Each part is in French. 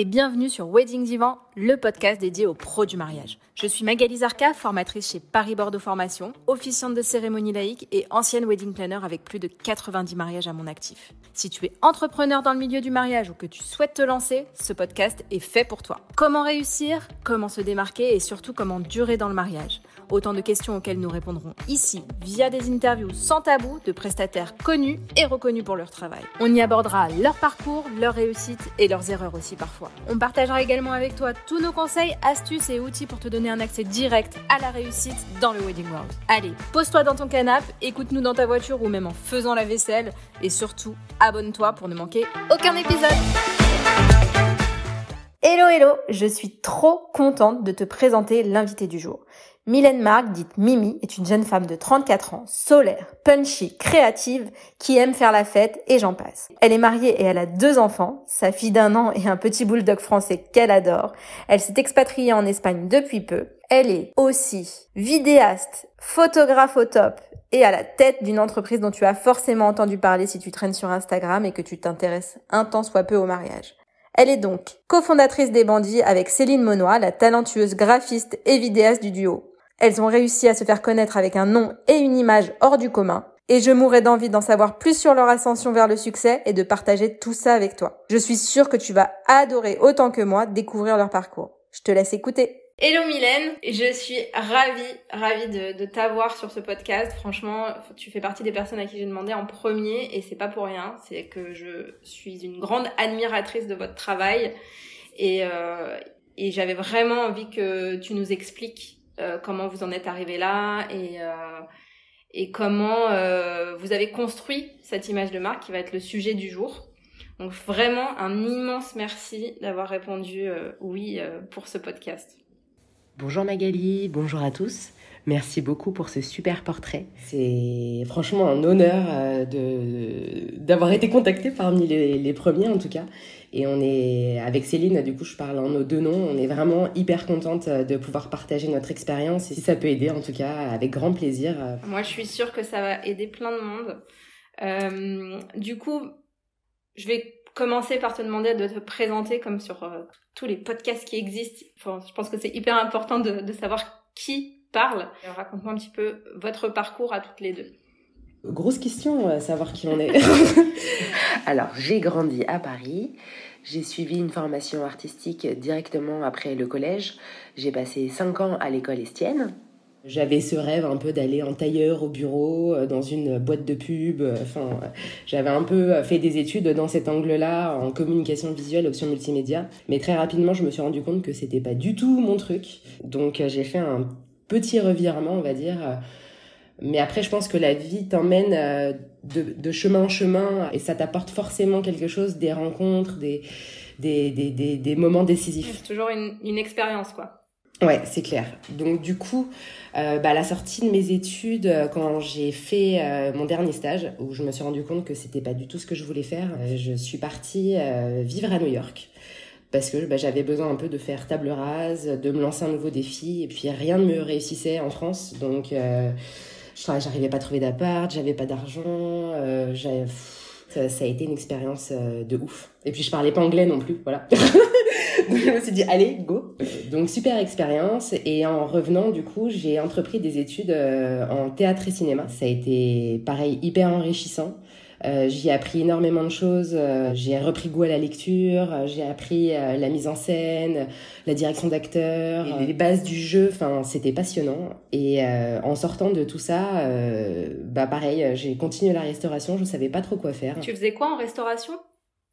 et bienvenue sur Wedding Divan, le podcast dédié aux pros du mariage. Je suis Magali Zarka, formatrice chez Paris Bordeaux Formation, officiante de cérémonie laïque et ancienne wedding planner avec plus de 90 mariages à mon actif. Si tu es entrepreneur dans le milieu du mariage ou que tu souhaites te lancer, ce podcast est fait pour toi. Comment réussir, comment se démarquer? Et surtout comment durer dans le mariage? Autant de questions auxquelles nous répondrons ici via des interviews sans tabou de prestataires connus et reconnus pour leur travail. On y abordera leur parcours, leurs réussites et leurs erreurs aussi parfois. On partagera également avec toi tous nos conseils, astuces et outils pour te donner un accès direct à la réussite dans le Wedding World. Allez, pose-toi dans ton canapé, écoute-nous dans ta voiture ou même en faisant la vaisselle et surtout, abonne-toi pour ne manquer aucun épisode. Hello hello, je suis trop contente de te présenter l'invité du jour. Mylène Marc, dite Mimi, est une jeune femme de 34 ans, solaire, punchy, créative, qui aime faire la fête et j'en passe. Elle est mariée et elle a deux enfants, sa fille d'un an et un petit bulldog français qu'elle adore. Elle s'est expatriée en Espagne depuis peu. Elle est aussi vidéaste, photographe au top et à la tête d'une entreprise dont tu as forcément entendu parler si tu traînes sur Instagram et que tu t'intéresses un temps soit peu au mariage. Elle est donc cofondatrice des Bandits avec Céline Monnois, la talentueuse graphiste et vidéaste du duo. Elles ont réussi à se faire connaître avec un nom et une image hors du commun. Et je mourrais d'envie d'en savoir plus sur leur ascension vers le succès et de partager tout ça avec toi. Je suis sûre que tu vas adorer autant que moi découvrir leur parcours. Je te laisse écouter. Hello Mylène, je suis ravie, ravie de, t'avoir sur ce podcast. Franchement, tu fais partie des personnes à qui j'ai demandé en premier et c'est pas pour rien. C'est que je suis une grande admiratrice de votre travail et, euh, et j'avais vraiment envie que tu nous expliques euh, comment vous en êtes arrivé là et, euh, et comment euh, vous avez construit cette image de marque qui va être le sujet du jour. Donc vraiment un immense merci d'avoir répondu oui pour ce podcast. Bonjour Magali, bonjour à tous. Merci beaucoup pour ce super portrait. C'est franchement un honneur de d'avoir été contactée parmi les, les, premiers en tout cas. Et on est, avec Céline, du coup, je parle en nos deux noms, on est vraiment hyper contente de pouvoir partager notre expérience. Et si ça peut aider, en tout cas, avec grand plaisir. Moi, je suis sûre que ça va aider plein de monde. Euh, du coup, je vais commencer par te demander de te présenter comme sur euh, tous les podcasts qui existent. Enfin, je pense que c'est hyper important de savoir qui parle. Raconte-moi un petit peu votre parcours à toutes les deux. Grosse question, à savoir qui on est. Alors, j'ai grandi à Paris. J'ai suivi une formation artistique directement après le collège. J'ai passé 5 ans à l'école Estienne. J'avais ce rêve un peu d'aller en tailleur au bureau, euh, dans une boîte de pub. Enfin, j'avais un peu fait des études dans cet angle-là, en communication visuelle, option multimédia. Mais très rapidement, je me suis rendu compte que c'était pas du tout mon truc. Donc, j'ai fait un petit revirement, on va dire mais après, je pense que la vie t'emmène euh, de, chemin en chemin et ça t'apporte forcément quelque chose, des rencontres, des, des, des, des, moments décisifs. C'est toujours une, une expérience, quoi. Ouais, c'est clair. Donc du coup, euh, bah, à la sortie de mes études, euh, quand j'ai fait mon dernier stage, où je me suis rendu compte que c'était pas du tout ce que je voulais faire, je suis partie vivre à New York parce que bah, j'avais besoin un peu de faire table rase, de me lancer un nouveau défi, et puis rien ne me réussissait en France, donc j'arrivais pas à trouver d'appart, j'avais pas d'argent, euh, ça, ça, a été une expérience euh, de ouf. Et puis je parlais pas anglais non plus, voilà. Donc je me suis dit allez go. Donc super expérience et en revenant du coup j'ai entrepris des études euh, en théâtre et cinéma. Ça a été pareil hyper enrichissant. Euh, j'y ai appris énormément de choses. Euh, j'ai repris goût à la lecture. Euh, j'ai appris la mise en scène, la direction d'acteurs, les bases du jeu. Enfin, c'était passionnant. Et en sortant de tout ça, bah pareil, j'ai continué la restauration. Je savais pas trop quoi faire. Tu faisais quoi en restauration?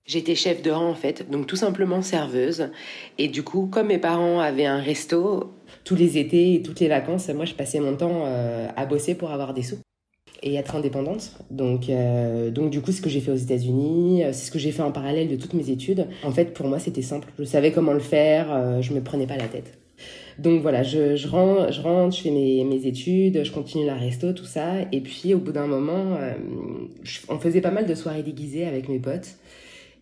J'étais chef de rang en fait, donc tout simplement serveuse. Et du coup, comme mes parents avaient un resto, tous les étés et toutes les vacances, moi je passais mon temps à bosser pour avoir des sous et être indépendante. Donc, euh, donc du coup, ce que j'ai fait aux États-Unis, euh, c'est ce que j'ai fait en parallèle de toutes mes études. En fait, pour moi, c'était simple. Je savais comment le faire, euh, je me prenais pas la tête. Donc voilà, je, rentre, je je fais mes, mes études, je continue la resto, tout ça. Et puis, au bout d'un moment, on faisait pas mal de soirées déguisées avec mes potes.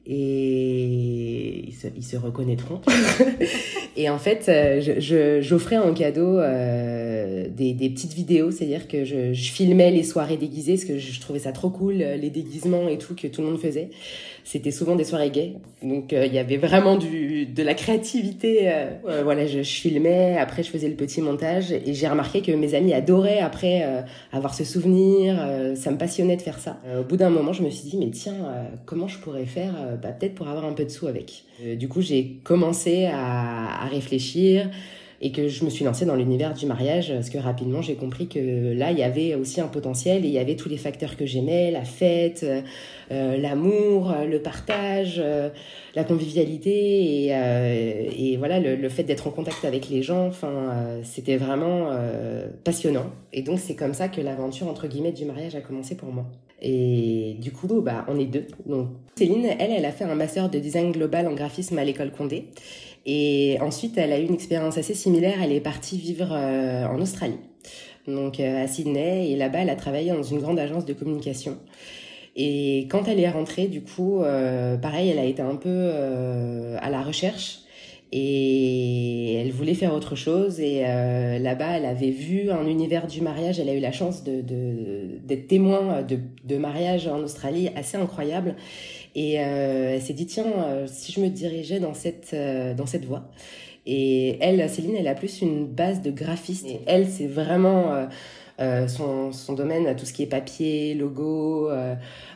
Et ils se, ils se reconnaîtront. et en fait, euh, je, j'offrais en cadeau euh, des, des, petites vidéos, c'est-à-dire que je, je, filmais les soirées déguisées, parce que je, trouvais ça trop cool, euh, les déguisements et tout que tout le monde faisait. C'était souvent des soirées gays, donc il y avait vraiment du, de la créativité. voilà, je, je, filmais, après je faisais le petit montage, et j'ai remarqué que mes amis adoraient après avoir ce souvenir. ça me passionnait de faire ça. au bout d'un moment, je me suis dit, mais tiens, comment je pourrais faire bah, peut-être pour avoir un peu de sous avec. Euh, du coup, j'ai commencé à, à, réfléchir et que je me suis lancée dans l'univers du mariage parce que rapidement j'ai compris que là il y avait aussi un potentiel et il y avait tous les facteurs que j'aimais la fête euh, l'amour le partage euh, la convivialité et, euh, voilà le, fait d'être en contact avec les gens enfin c'était vraiment passionnant et donc c'est comme ça que l'aventure entre guillemets du mariage a commencé pour moi et du coup, bah, on est deux. Donc, Céline, elle, elle a fait un master de design global en graphisme à l'école Condé. Et ensuite, elle a eu une expérience assez similaire. Elle est partie vivre euh, en Australie, donc euh, à Sydney. Et là-bas, elle a travaillé dans une grande agence de communication. Et quand elle est rentrée, du coup, euh, pareil, elle a été un peu à la recherche et elle voulait faire autre chose et là-bas elle avait vu un univers du mariage elle a eu la chance d'être témoin de, de mariage en Australie assez incroyable et euh, elle s'est dit tiens euh, si je me dirigeais dans cette euh, dans cette voie et elle Céline elle a plus une base de graphiste et elle c'est vraiment euh, son, son domaine, tout ce qui est papier, logo,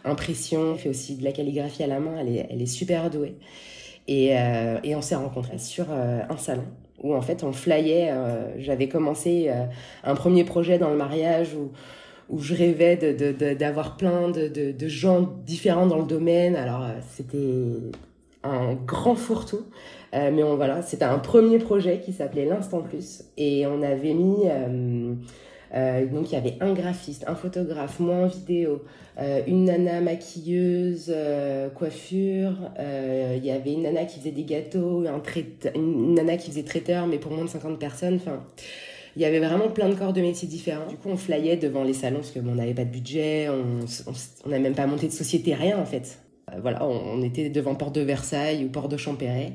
impression, elle fait aussi de la calligraphie à la main, elle est, elle est super douée. Et, et on s'est rencontrés sur un salon où en fait on flyait. J'avais commencé un premier projet dans le mariage où où je rêvais d'avoir de, plein de, gens différents dans le domaine. Alors c'était un grand fourre-tout. Euh, mais on, voilà, c'était un premier projet qui s'appelait l'Instant Plus. Et on avait mis euh, euh, donc il y avait un graphiste, un photographe, moi en vidéo, euh, une nana maquilleuse, euh, coiffure, euh, il y avait une nana qui faisait des gâteaux, un une nana qui faisait traiteur mais pour moins de 50 personnes. Enfin, il y avait vraiment plein de corps de métiers différents. Du coup, on flyait devant les salons parce que n'avait pas de budget, on n'a même pas monté de société, rien en fait. voilà, on, était devant Porte de Versailles ou Porte de Champéret.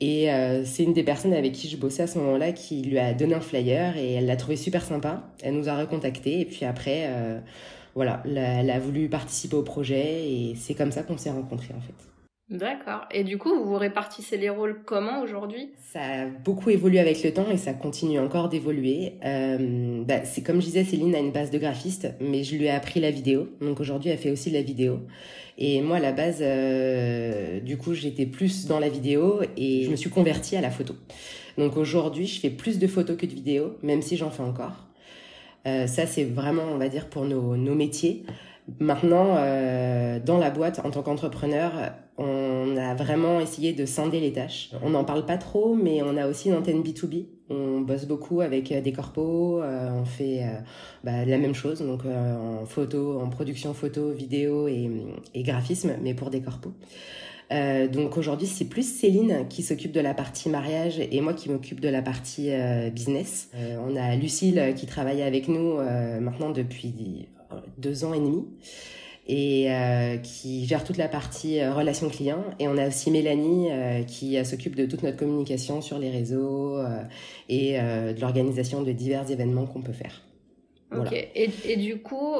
Et euh, c'est une des personnes avec qui je bossais à ce moment-là qui lui a donné un flyer et elle l'a trouvé super sympa. Elle nous a recontactés et puis après, euh, voilà, elle a voulu participer au projet et c'est comme ça qu'on s'est rencontrés en fait. D'accord. Et du coup, vous vous répartissez les rôles comment aujourd'hui? Ça a beaucoup évolué avec le temps et ça continue encore d'évoluer. Euh, bah, c'est comme je disais, Céline a une base de graphiste, mais je lui ai appris la vidéo. Donc aujourd'hui, elle fait aussi de la vidéo. Et moi, à la base, euh, du coup, j'étais plus dans la vidéo et je me suis convertie à la photo. Donc aujourd'hui, je fais plus de photos que de vidéos, même si j'en fais encore. Euh, ça, c'est vraiment, on va dire, pour nos, nos métiers. Maintenant, euh, dans la boîte, en tant qu'entrepreneur, on a vraiment essayé de scinder les tâches. On n'en parle pas trop, mais on a aussi une antenne B2B. On bosse beaucoup avec euh, des corpos, euh, on fait euh, bah, la même chose, donc en photo, en production photo, vidéo et, graphisme, mais pour des corpos. Donc aujourd'hui, c'est plus Céline qui s'occupe de la partie mariage et moi qui m'occupe de la partie business. On a Lucille qui travaille avec nous maintenant depuis deux ans et demi et euh, qui gère toute la partie euh, relation client. Et on a aussi Mélanie euh, qui s'occupe de toute notre communication sur les réseaux et de l'organisation de divers événements qu'on peut faire. Voilà. Ok. Et, et, du coup,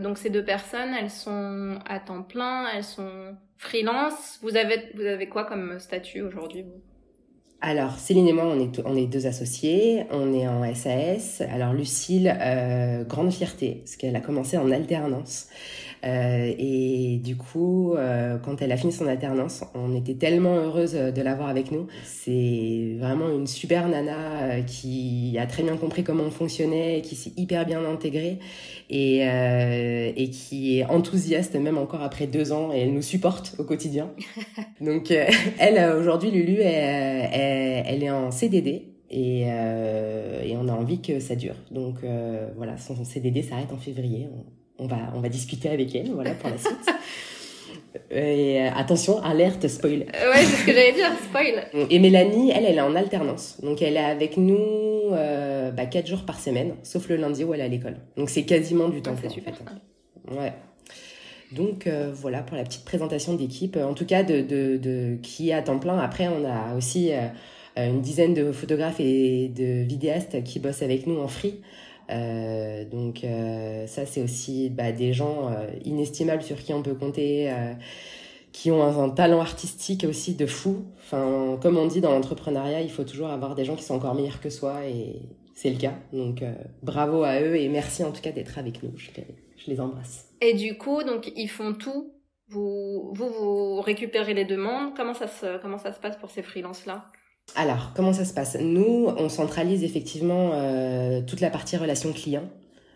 donc ces deux personnes, elles sont à temps plein, elles sont freelance. Vous avez vous avez quoi comme statut aujourd'hui vous? Alors, Céline et moi, on est, on est deux associés, on est en SAS. Alors, Lucille, euh, grande fierté, parce qu'elle a commencé en alternance. Euh, et du coup, euh, quand elle a fini son alternance, on était tellement heureuse de l'avoir avec nous. C'est vraiment une super nana euh, qui a très bien compris comment on fonctionnait, qui s'est hyper bien intégrée et, euh, et qui est enthousiaste même encore après deux ans et elle nous supporte au quotidien. Donc, euh, elle, aujourd'hui, Lulu, elle, elle, elle, est en CDD. Et, et on a envie que ça dure. Donc voilà, son CDD s'arrête en février on va, on va discuter avec elle, voilà, pour la suite. Et euh, attention, alerte, spoil. Euh, ouais, c'est ce que j'allais dire, spoil. Et Mélanie, elle, elle est en alternance. Donc, elle est avec nous euh, bah, 4 jours par semaine, sauf le lundi où elle est à l'école. Donc, c'est quasiment du temps. c'est super. Ouais. Donc voilà pour la petite présentation d'équipe, en tout cas de, de, de, qui est à temps plein. Après, on a aussi une dizaine de photographes et de vidéastes qui bossent avec nous en free. Euh, donc euh, ça c'est aussi bah, des gens euh, inestimables sur qui on peut compter, qui ont un, talent artistique aussi de fou. Enfin, comme on dit dans l'entrepreneuriat, il faut toujours avoir des gens qui sont encore meilleurs que soi et c'est le cas. Donc bravo à eux et merci en tout cas d'être avec nous. Je les, embrasse. Et du coup, donc ils font tout. Vous, vous, vous récupérez les demandes. Comment ça se, comment ça se passe pour ces freelances là alors, comment ça se passe? Nous, on centralise effectivement euh, toute la partie relation client.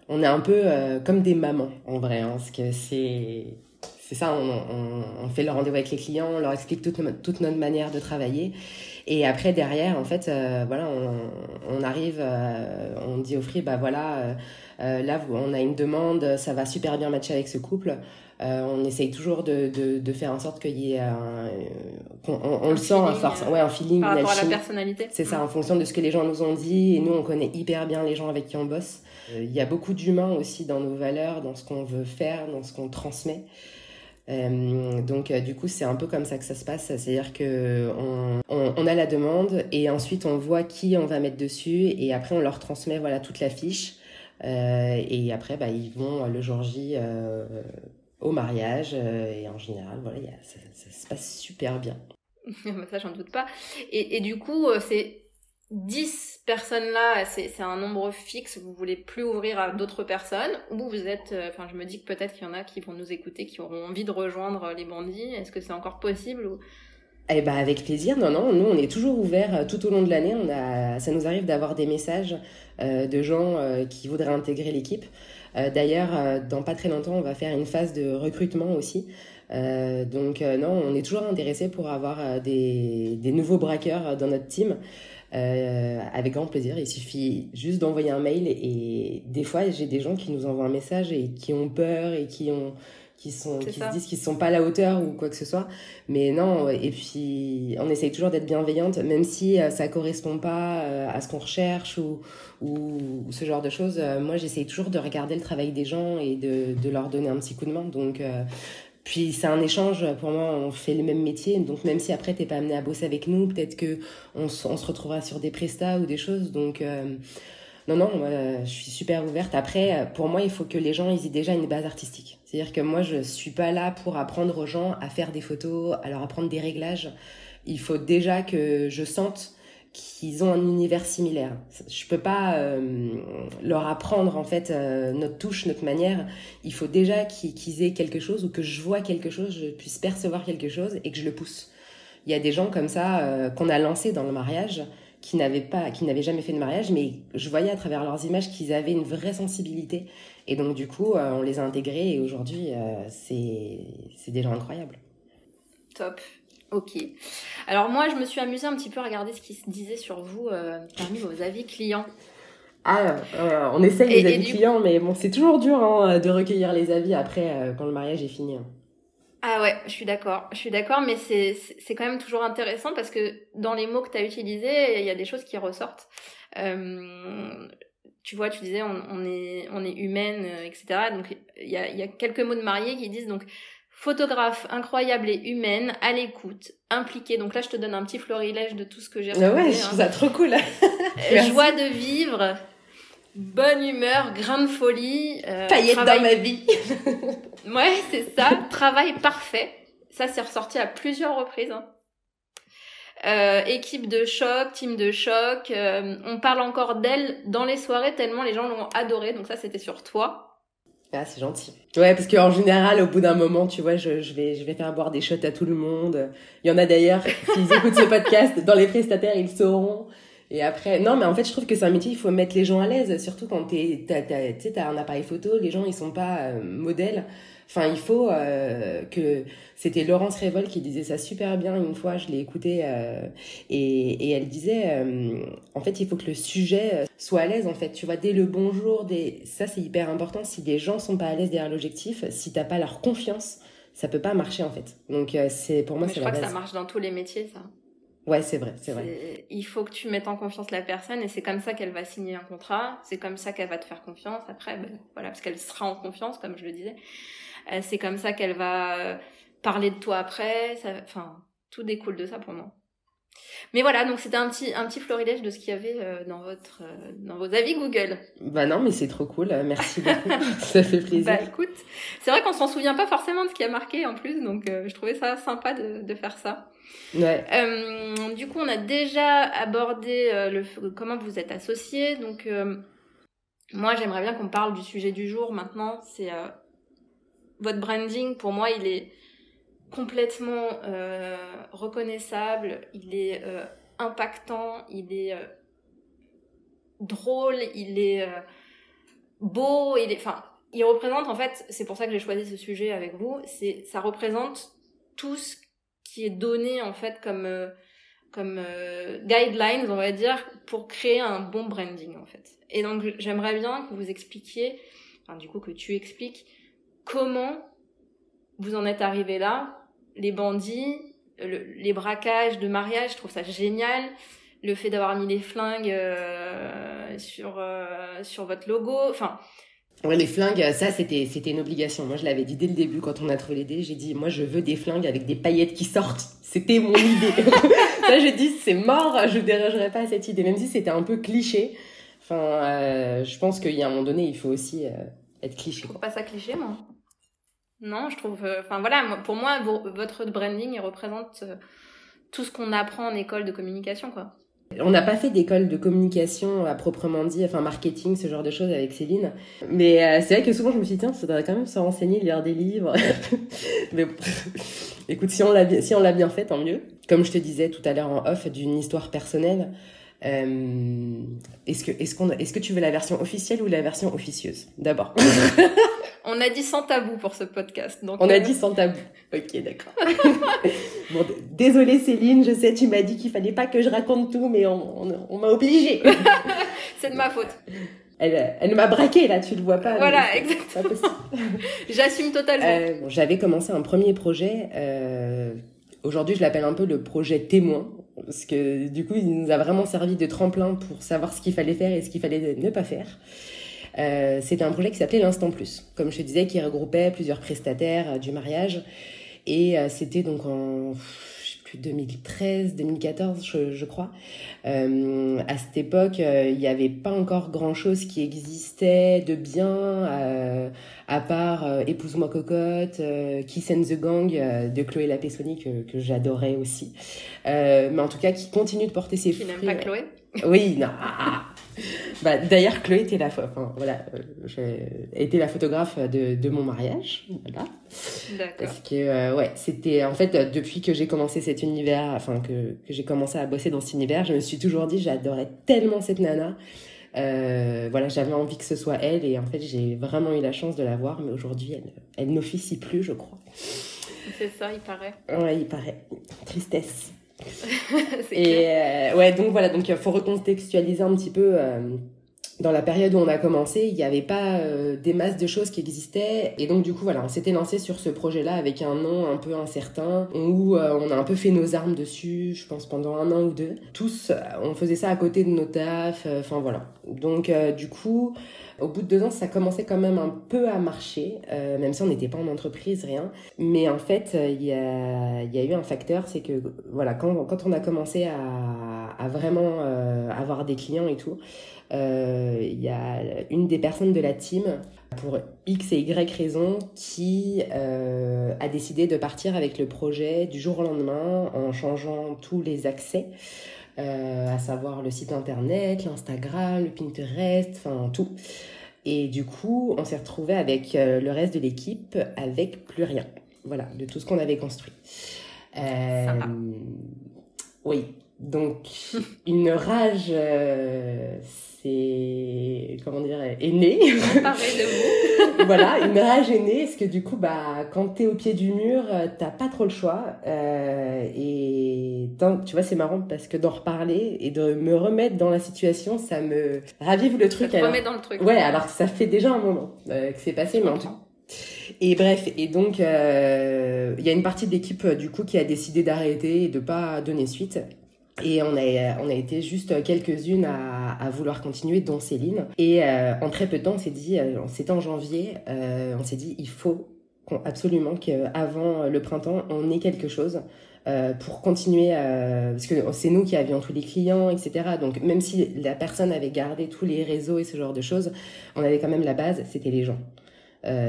On est un peu euh, comme des mamans, en vrai, hein, parce que c'est c'est ça, on, fait le rendez-vous avec les clients, on leur explique toute, notre manière de travailler. Et après, derrière, en fait, euh, voilà, on, arrive, on dit au free, bah voilà, là, on a une demande, ça va super bien matcher avec ce couple. Euh, on essaye toujours de, de, de, faire en sorte qu'il y ait un, on, le sent à force, ouais, un feeling, par rapport à la personnalité. C'est ça, en fonction de ce que les gens nous ont dit. Et nous, on connaît hyper bien les gens avec qui on bosse. Euh, il y a beaucoup d'humains aussi dans nos valeurs, dans ce qu'on veut faire, dans ce qu'on transmet. Euh, donc du coup c'est un peu comme ça que ça se passe, c'est-à-dire que on, on, a la demande et ensuite on voit qui on va mettre dessus et après on leur transmet voilà toute la fiche euh, et après bah, ils vont le jour J euh, au mariage. Euh, et en général, voilà, ça, se passe super bien. ça, j'en doute pas. Et, et du coup, euh, c'est 10 personnes-là, c'est un nombre fixe, vous voulez plus ouvrir à d'autres personnes, ou vous êtes, euh, enfin je me dis que peut-être qu'il y en a qui vont nous écouter, qui auront envie de rejoindre les bandits, est-ce que c'est encore possible ou... Eh ben avec plaisir, non, non, nous on est toujours ouverts tout au long de l'année, on a, ça nous arrive d'avoir des messages de gens qui voudraient intégrer l'équipe. Euh, d'ailleurs, euh, dans pas très longtemps, on va faire une phase de recrutement aussi. Euh, donc non, on est toujours intéressé pour avoir des, nouveaux braqueurs dans notre team. Avec grand plaisir. Il suffit juste d'envoyer un mail et des fois j'ai des gens qui nous envoient un message et qui ont peur et qui ont qui sont qui se disent qu'ils sont pas à la hauteur ou quoi que ce soit. Mais non, et puis on essaye toujours d'être bienveillante, même si euh, ça correspond pas euh, à ce qu'on recherche ou, ou, ce genre de choses. Euh, moi, j'essaye toujours de regarder le travail des gens et de, de leur donner un petit coup de main. Donc puis c'est un échange, pour moi, on fait le même métier, donc même si après t'es pas amené à bosser avec nous, peut-être que on, on, se retrouvera sur des prestats ou des choses. Donc non, non, je suis super ouverte. Après, pour moi, il faut que les gens aient déjà une base artistique. C'est-à-dire que moi, je suis pas là pour apprendre aux gens à faire des photos, à leur apprendre des réglages. Il faut déjà que je sente qu'ils ont un univers similaire. Je peux pas euh, leur apprendre en fait euh, notre touche, notre manière. Il faut déjà qu'ils aient quelque chose ou que je vois quelque chose, je puisse percevoir quelque chose et que je le pousse. Il y a des gens comme ça euh, qu'on a lancés dans le mariage qui n'avaient pas, qui n'avaient jamais fait de mariage, mais je voyais à travers leurs images qu'ils avaient une vraie sensibilité. Et donc du coup, euh, on les a intégrés et aujourd'hui, euh, c'est, c'est des gens incroyables. Top. Ok. Alors moi, je me suis amusée un petit peu à regarder ce qui se disait sur vous euh, parmi vos avis clients. Ah, on essaye les avis clients, mais bon, c'est toujours dur hein, de recueillir les avis après quand le mariage est fini. Hein. Ah ouais, je suis d'accord. Je suis d'accord, mais c'est, c'est quand même toujours intéressant parce que dans les mots que tu as utilisés, il y a des choses qui ressortent. Euh, tu vois, tu disais on, on, est, on est humaine, euh, etc. Donc il y a, y a quelques mots de mariés qui disent donc photographe incroyable et humaine, à l'écoute, impliquée. Donc là, je te donne un petit florilège de tout ce que j'ai retrouvé. ouais, je hein. trouve ça trop cool. Joie de vivre, bonne humeur, grain de folie. Euh, Paillettes dans ma vie. ouais, c'est ça. travail parfait. Ça, c'est ressorti à plusieurs reprises. Hein. Euh, équipe de choc, team de choc. Euh, on parle encore d'elle dans les soirées tellement les gens l'ont adoré. Donc ça, c'était sur toi. Ah, c'est gentil. Ouais, parce qu'en général, au bout d'un moment, tu vois, je, je, vais, je vais faire boire des shots à tout le monde. Il y en a d'ailleurs, s'ils écoutent ce podcast, dans les prestataires, ils sauront. Et après, non, mais en fait, je trouve que c'est un métier, il faut mettre les gens à l'aise, surtout quand t'es, t'as, t'as, t'as un appareil photo, les gens, ils sont pas euh, modèles. Enfin, il faut euh, que c'était Laurence Révol qui disait ça super bien une fois. Je l'ai écouté euh, et, et, elle disait en fait il faut que le sujet soit à l'aise en fait. Tu vois dès le bonjour, des ça c'est hyper important. Si des gens sont pas à l'aise derrière l'objectif, si t'as pas leur confiance, ça peut pas marcher en fait. Donc c'est pour moi c'est la base. Je crois que ça marche dans tous les métiers ça. Ouais, c'est vrai, c'est vrai. Il faut que tu mettes en confiance la personne et c'est comme ça qu'elle va signer un contrat, c'est comme ça qu'elle va te faire confiance après, ben, voilà, parce qu'elle sera en confiance, comme je le disais. c'est comme ça qu'elle va parler de toi après. Enfin, tout découle de ça pour moi. Mais voilà, donc c'était un petit, un petit florilège de ce qu'il y avait euh, dans, votre, euh, dans vos avis Google. Bah non, mais c'est trop cool. Merci beaucoup. ça fait plaisir. Bah écoute, c'est vrai qu'on s'en souvient pas forcément de ce qui a marqué en plus, donc euh, je trouvais ça sympa de, de faire ça. Ouais. du coup, on a déjà abordé le, comment vous êtes associés. Donc, moi, j'aimerais bien qu'on parle du sujet du jour maintenant. C'est votre branding. Pour moi, il est complètement euh, reconnaissable, il est euh, impactant, il est euh, drôle, il est beau, il est, enfin, il représente en fait, c'est pour ça que j'ai choisi ce sujet avec vous, c'est ça représente tout ce qui est donné en fait comme guidelines, on va dire, pour créer un bon branding en fait. Et donc j'aimerais bien que vous expliquiez, enfin du coup que tu expliques comment vous en êtes arrivé là, les bandits, les braquages de mariage, je trouve ça génial. Le fait d'avoir mis les flingues euh, sur euh, sur votre logo, enfin. Ouais, les flingues, ça c'était c'était une obligation. Moi, je l'avais dit dès le début quand on a trouvé l'idée. J'ai dit, moi, je veux des flingues avec des paillettes qui sortent. C'était mon idée. ça, j'ai dit, c'est mort. Je dérogerai pas à cette idée, même si c'était un peu cliché. Enfin, euh, je pense qu'il y a un moment donné, il faut aussi être cliché. Je trouve pas ça cliché, moi. Non, je trouve. Euh, enfin voilà, pour moi, votre branding il représente euh, tout ce qu'on apprend en école de communication, quoi. On n'a pas fait d'école de communication à proprement dit, enfin marketing, ce genre de choses avec Céline. Mais euh, c'est vrai que souvent je me suis dit, tiens, ça devrait quand même se renseigner, lire des livres. Mais écoute, si on l'a si on l'a bien fait, tant mieux. Comme je te disais tout à l'heure en off d'une histoire personnelle, est-ce que est-ce est-ce que tu veux la version officielle ou la version officieuse? D'abord. On a dit sans tabou pour ce podcast. Donc on a euh, dit sans tabou. Ok, d'accord. bon, désolée Céline, je sais, tu m'as dit qu'il fallait pas que je raconte tout, mais on, m'a obligée. C'est de ma faute. Elle, elle m'a braqué là, tu le vois pas. Voilà, exactement. J'assume totalement. Euh, J'avais commencé un premier projet. Euh, Aujourd'hui, je l'appelle un peu le projet témoin, parce que du coup, il nous a vraiment servi de tremplin pour savoir ce qu'il fallait faire et ce qu'il fallait ne pas faire. Euh, c'était un projet qui s'appelait l'Instant Plus, comme je te disais, qui regroupait plusieurs prestataires euh, du mariage. Et euh, c'était donc en plus 2013, 2014, je, je crois. Euh, à cette époque, il n'y avait pas encore grand-chose qui existait de bien, à part Épouse-moi cocotte, Kiss and the Gang de Chloé Lapessoni, que, que j'adorais aussi. mais en tout cas, qui continue de porter ses fruits. Tu n'aimes pas Chloé Oui, non. bah, D'ailleurs, Chloé était la, enfin, voilà, euh, été la photographe de, de mon mariage. Voilà. Parce que, euh, ouais, c'était en fait, depuis que j'ai commencé cet univers, enfin, que, que j'ai commencé à bosser dans cet univers, je me suis toujours dit, j'adorais tellement cette nana. Euh, voilà, j'avais envie que ce soit elle et en fait, j'ai vraiment eu la chance de la voir, mais aujourd'hui, elle, elle n'officie plus, je crois. C'est ça, il paraît. Ouais, il paraît. Tristesse. et euh, ouais, donc voilà, donc il faut recontextualiser un petit peu. Euh, dans la période où on a commencé, il n'y avait pas euh, des masses de choses qui existaient. Et donc, du coup, voilà, on s'était lancé sur ce projet-là avec un nom un peu incertain, où on a un peu fait nos armes dessus, je pense, pendant un an ou deux. Tous, on faisait ça à côté de nos tafs, enfin voilà. Donc, du coup, au bout de deux ans, ça commençait quand même un peu à marcher, euh, même si on n'était pas en entreprise, rien. Mais en fait, euh, il y a, eu un facteur, c'est que voilà, quand, on a commencé à, vraiment euh, avoir des clients et tout, il y a une des personnes de la team, pour X et Y raisons, qui a décidé de partir avec le projet du jour au lendemain en changeant tous les accès. Euh, à savoir le site internet, l'Instagram, le Pinterest, enfin tout. Et du coup, on s'est retrouvé avec euh, le reste de l'équipe avec plus rien. Voilà, de tout ce qu'on avait construit. Euh, oui, donc une rage, c'est comment dire, est née. de vous. voilà, une rage est née, parce que du coup, bah, quand t'es au pied du mur, euh, t'as pas trop le choix. Euh, et tu vois, c'est marrant parce que d'en reparler et de me remettre dans la situation, ça me ravive le truc. Ça te remet dans le truc. Ouais, alors ça fait déjà un moment euh, que c'est passé, mais en tout et bref, et donc il euh, y a une partie de l'équipe du coup qui a décidé d'arrêter et de pas donner suite. Et on a, on a été juste quelques-unes à, vouloir continuer, dont Céline. Et euh, en très peu de temps, on s'est dit, euh, c'était en janvier, euh, on s'est dit, il faut absolument qu'avant le printemps, on ait quelque chose. Pour continuer, parce que c'est nous qui avions tous les clients, etc. Donc même si la personne avait gardé tous les réseaux et ce genre de choses, on avait quand même la base, c'était les gens.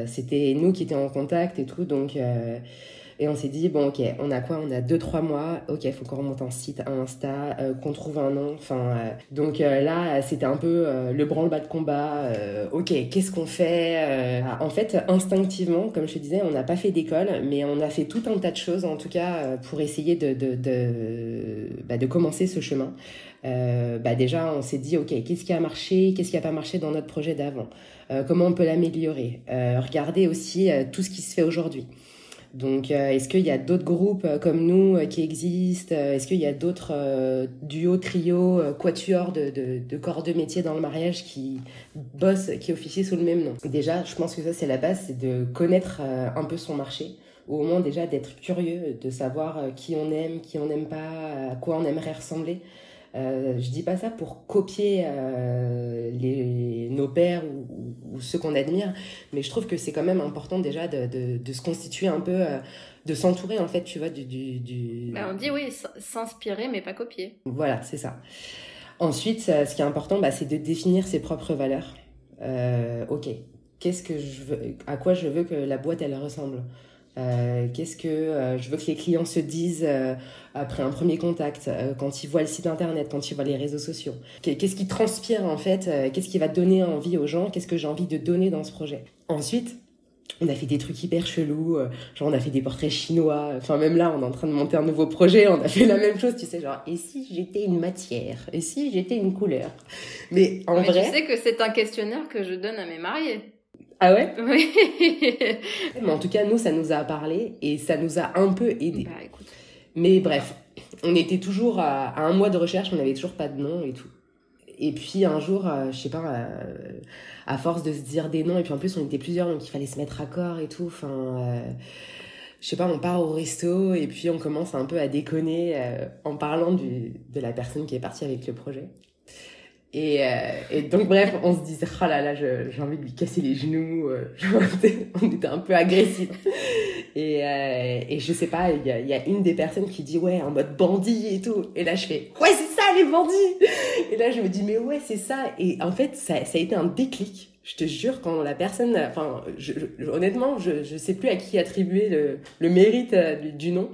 C'était nous qui étions en contact et tout, donc et on s'est dit, bon, ok, on a quoi? On a 2-3 mois. Ok, il faut qu'on remonte un site, un Insta, euh, qu'on trouve un nom. Enfin, euh, donc euh, là, c'était un peu le branle-bas de combat. ok, qu'est-ce qu'on fait En fait, instinctivement, comme je te disais, on n'a pas fait d'école, mais on a fait tout un tas de choses, en tout cas, pour essayer de, de, de, bah, de commencer ce chemin. bah déjà, on s'est dit, ok, qu'est-ce qui a marché Qu'est-ce qui n'a pas marché dans notre projet d'avant? Comment on peut l'améliorer? Regardez aussi tout ce qui se fait aujourd'hui. Donc, euh, est-ce qu'il y a d'autres groupes euh, comme nous euh, qui existent Est-ce qu'il y a d'autres duos, trios, quatuors de, corps de métier dans le mariage qui bossent, qui officient sous le même nom? Déjà, je pense que ça, c'est la base, c'est de connaître un peu son marché, ou au moins déjà d'être curieux, de savoir qui on aime, qui on n'aime pas, à quoi on aimerait ressembler. Euh, je dis pas ça pour copier euh, les, nos pères ou, ceux qu'on admire, mais je trouve que c'est quand même important déjà de, de, de se constituer un peu, euh, de s'entourer en fait, tu vois, du. du, du... Bah, on dit oui, s'inspirer mais pas copier. Voilà, c'est ça. Ensuite, ce qui est important, bah, c'est de définir ses propres valeurs. Euh, ok, qu'est-ce que je veux, à quoi je veux que la boîte elle ressemble? Euh, qu'est-ce que euh, je veux que les clients se disent euh, après un premier contact, quand ils voient le site internet, quand ils voient les réseaux sociaux Qu'est-ce qui transpire en fait Qu'est-ce qui va donner envie aux gens Qu'est-ce que j'ai envie de donner dans ce projet? Ensuite, on a fait des trucs hyper chelous, genre on a fait des portraits chinois, enfin même là on est en train de monter un nouveau projet, on a fait la même chose, tu sais, genre et si j'étais une matière, et si j'étais une couleur? Mais en vrai... Tu sais que c'est un questionnaire que je donne à mes mariés. Ah ouais? Oui. Mais en tout cas, nous, ça nous a parlé et ça nous a un peu aidé. Bah, écoute. Mais bref, on était toujours à, un mois de recherche, on n'avait toujours pas de nom et tout. Et puis un jour, euh, je sais pas, euh, à force de se dire des noms, et puis en plus on était plusieurs, donc il fallait se mettre à corps et tout. Enfin, euh, je sais pas, on part au resto et puis on commence un peu à déconner en parlant du, de la personne qui est partie avec le projet. Et, euh, et, donc, bref, on se disait, oh là là, j'ai envie de lui casser les genoux. Euh, on était un peu agressifs. Et, euh, et je sais pas, il y a, une des personnes qui dit, ouais, en mode bandit et tout. Et là, je fais, ouais, c'est ça, les bandits Et là, je me dis, mais ouais, c'est ça. Et en fait, ça, ça a été un déclic. Je te jure, quand la personne, enfin, honnêtement, je, je sais plus à qui attribuer le, le mérite du nom.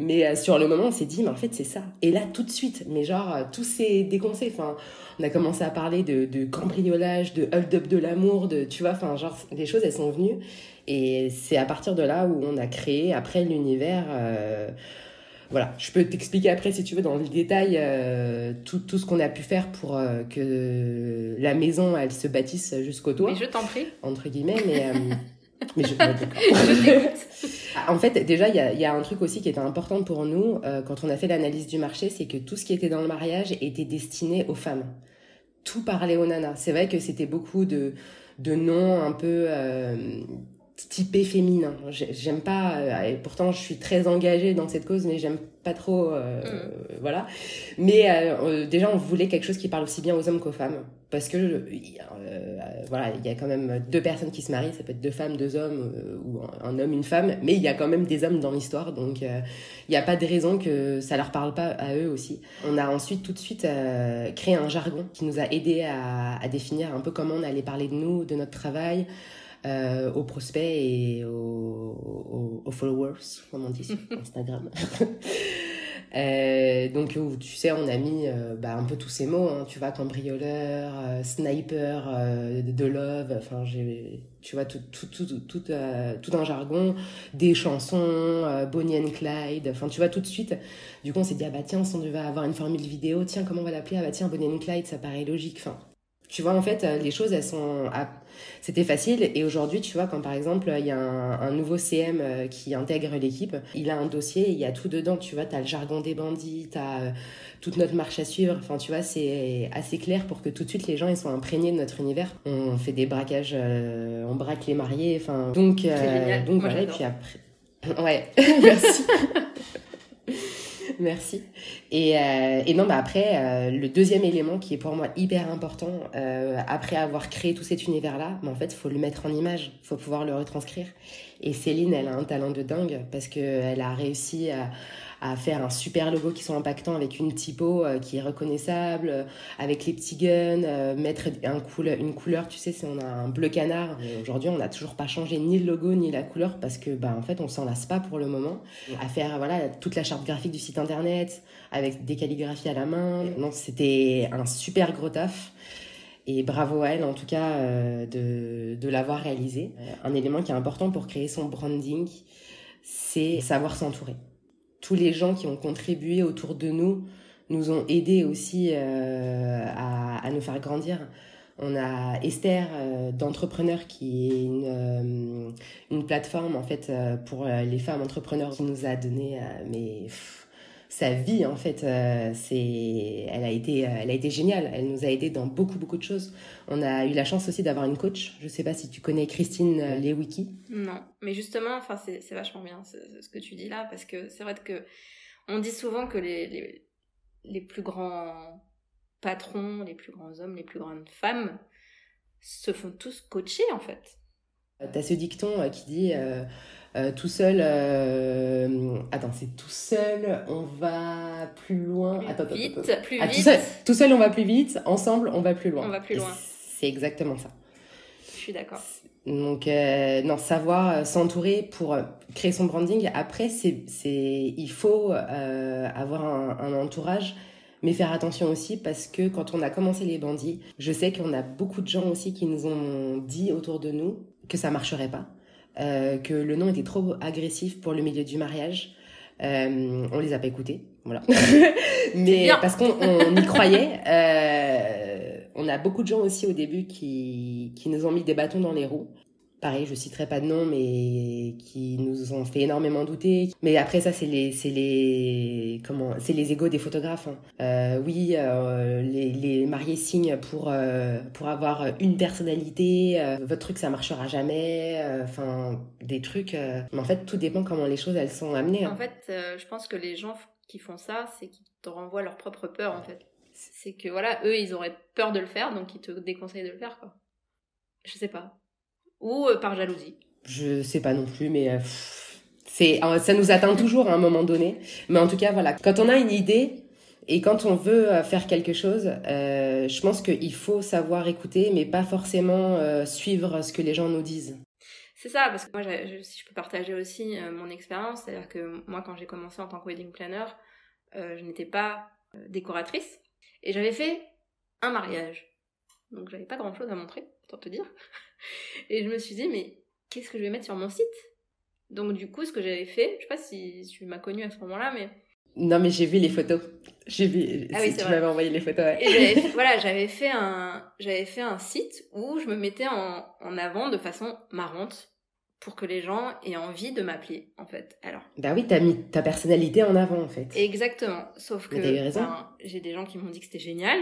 Mais sur le moment, on s'est dit, mais en fait, c'est ça. Et là, tout de suite, mais genre, tout s'est déconcé. Enfin, on a commencé à parler de, de cambriolage, de hold-up de l'amour, de, tu vois, enfin, genre, les choses, elles sont venues. Et c'est à partir de là où on a créé, après l'univers, euh, voilà, je peux t'expliquer après si tu veux dans le détail euh, tout, tout, ce qu'on a pu faire pour euh, que la maison elle se bâtisse jusqu'au toit. Mais je t'en prie. Entre guillemets, mais, mais je, En fait, déjà, il y a, y a, un truc aussi qui était important pour nous quand on a fait l'analyse du marché, c'est que tout ce qui était dans le mariage était destiné aux femmes. Tout parlait aux nanas. C'est vrai que c'était beaucoup de, de noms un peu euh, typés féminins. J'aime pas, euh, et pourtant je suis très engagée dans cette cause, mais j'aime pas trop, euh, mm. voilà. Mais euh, déjà, on voulait quelque chose qui parle aussi bien aux hommes qu'aux femmes, parce que euh, voilà, il y a quand même deux personnes qui se marient, ça peut être deux femmes, deux hommes ou un, homme, une femme, mais il y a quand même des hommes dans l'histoire, donc il n'y a pas de raison que ça leur parle pas à eux aussi. On a ensuite tout de suite créé un jargon qui nous a aidé à, à définir un peu comment on allait parler de nous, de notre travail. Euh, aux prospects et aux, aux, followers, comme on dit sur Instagram. euh, donc, tu sais, on a mis euh, bah, un peu tous ces mots, hein, tu vois, cambrioleur, sniper, de love, enfin, j'ai, tu vois, tout, tout, tout, tout, tout un jargon, des chansons, Bonnie and Clyde, enfin, tu vois, tout de suite. Du coup, on s'est dit, ah bah tiens, si on devait avoir une formule vidéo, tiens, comment on va l'appeler? Ah bah tiens, Bonnie and Clyde, ça paraît logique, enfin. Tu vois, en fait, les choses, elles sont c'était facile. Et aujourd'hui, tu vois, quand par exemple, il y a un, nouveau CM euh, qui intègre l'équipe, il a un dossier, il y a tout dedans, tu vois, tu as le jargon des bandits, tu as euh, toute notre marche à suivre. Enfin, tu vois, c'est assez clair pour que tout de suite les gens ils soient imprégnés de notre univers. On fait des braquages, euh, on braque les mariés, enfin. Donc, donc voilà, et puis après. Ouais, merci. Merci. Et, euh, et non, bah après, euh, le deuxième élément qui est pour moi hyper important, euh, après avoir créé tout cet univers-là, mais en fait, faut le mettre en image, faut pouvoir le retranscrire. Et Céline, elle a un talent de dingue parce qu'elle a réussi à à faire un super logo qui soit impactant avec une typo euh, qui est reconnaissable, euh, avec les petits guns, euh, mettre un couleur, une couleur, tu sais, si on a un bleu canard. Aujourd'hui, on n'a toujours pas changé ni le logo ni la couleur parce que, bah, en fait, on s'en lasse pas pour le moment. À faire, voilà, toute la charte graphique du site internet avec des calligraphies à la main. Non, c'était un super gros taf. Et bravo à elle, en tout cas, de, de l'avoir réalisé. Un élément qui est important pour créer son branding, c'est savoir s'entourer tous les gens qui ont contribué autour de nous nous ont aidés aussi euh, à, à, nous faire grandir. On a Esther euh, d'entrepreneur qui est une, euh, une plateforme en fait euh, pour les femmes entrepreneurs qui nous a donné mais sa vie en fait c'est elle a été elle a été géniale. Elle nous a aidé dans beaucoup beaucoup de choses. On a eu la chance aussi d'avoir une coach. Je sais pas si tu connais Christine Lewicki non. Mais justement enfin c'est vachement bien ce, ce, que tu dis là parce que c'est vrai que on dit souvent que les, les les plus grands patrons les plus grands hommes les plus grandes femmes se font tous coacher en fait. T'as ce dicton qui dit euh, euh, tout seul, euh... attends, c'est tout seul, on va plus loin. Plus attends, vite, attends, attends. plus Ah, vite. tout, seul, tout seul, on va plus vite. Ensemble, on va plus loin. On va plus loin. C'est exactement ça. Je suis d'accord. Donc, euh, non, savoir s'entourer pour créer son branding. Après, c'est, c'est, il faut avoir un, un entourage mais faire attention aussi parce que quand on a commencé les bandits, je sais qu'on a beaucoup de gens aussi qui nous ont dit autour de nous que ça marcherait pas, euh, que le nom était trop agressif pour le milieu du mariage. Euh, on les a pas écoutés, voilà. mais parce qu'on on y croyait. Euh, on a beaucoup de gens aussi au début qui, qui nous ont mis des bâtons dans les roues. Pareil, je citerai pas de nom, mais qui nous ont fait énormément douter. Mais après ça, c'est les, c'est les, comment, c'est les égos des photographes. hein. Euh, oui, euh, les, mariés signent pour euh, pour avoir une personnalité. votre truc, ça marchera jamais. Enfin, des trucs. mais en fait, tout dépend comment les choses elles sont amenées. hein. En fait, je pense que les gens qui font ça, c'est qu'ils te renvoient leur propre peur, en fait. C'est que, voilà, eux, ils auraient peur de le faire, donc ils te déconseillent de le faire, quoi. Je sais pas. Ou euh, par jalousie. Je sais pas non plus, mais euh, c'est, euh, ça nous atteint toujours à un moment donné. Mais en tout cas, voilà, quand on a une idée et quand on veut faire quelque chose, euh, je pense qu'il faut savoir écouter, mais pas forcément euh, suivre ce que les gens nous disent. C'est ça, parce que moi, je- si je peux partager aussi euh, mon expérience, c'est-à-dire que moi, quand j'ai commencé en tant que wedding planner, je n'étais pas décoratrice et j'avais fait un mariage. Donc, j'avais pas grand-chose à montrer, te dire. Et je me suis dit, mais qu'est-ce que je vais mettre sur mon site? Donc, du coup, ce que j'avais fait, je sais pas si tu m'as connue à ce moment-là, mais Non, mais j'ai vu les photos. J'ai vu. Ah oui, tu m'avais envoyé les photos. Ouais. Et voilà, j'avais fait un, j'avais fait un site où je me mettais en, en avant de façon marrante pour que les gens aient envie de m'appeler, en fait. Alors, Bah oui, t'as mis ta personnalité en avant en fait. exactement. Sauf que ben, j'ai des gens qui m'ont dit que c'était génial.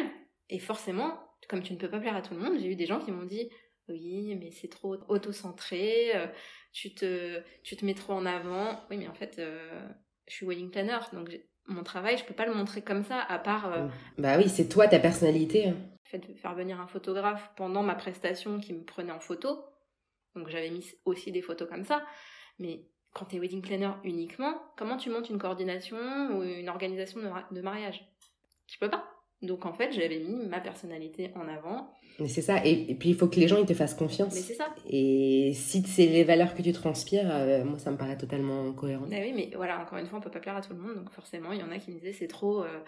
Et forcément, comme tu ne peux pas plaire à tout le monde, j'ai eu des gens qui m'ont dit oui, mais c'est trop auto-centré, euh, tu te, tu te mets trop en avant. Oui, mais en fait, euh, je suis wedding planner, donc mon travail, je peux pas le montrer comme ça, à part euh, Bah oui, c'est toi ta personnalité. hein. le fait de faire venir un photographe pendant ma prestation qui me prenait en photo. Donc j'avais mis aussi des photos comme ça. Mais quand t'es wedding planner uniquement, comment tu montes une coordination ou une organisation de, de mariage? Tu peux pas. Donc en fait, j'avais mis ma personnalité en avant. Mais c'est ça. Et, et puis il faut que les gens ils te fassent confiance. Mais c'est ça. Et si c'est les valeurs que tu transpires, euh, moi ça me paraît totalement cohérent. Ah oui, mais voilà, encore une fois, on peut pas plaire à tout le monde. Donc forcément, il y en a qui me disaient c'est trop euh,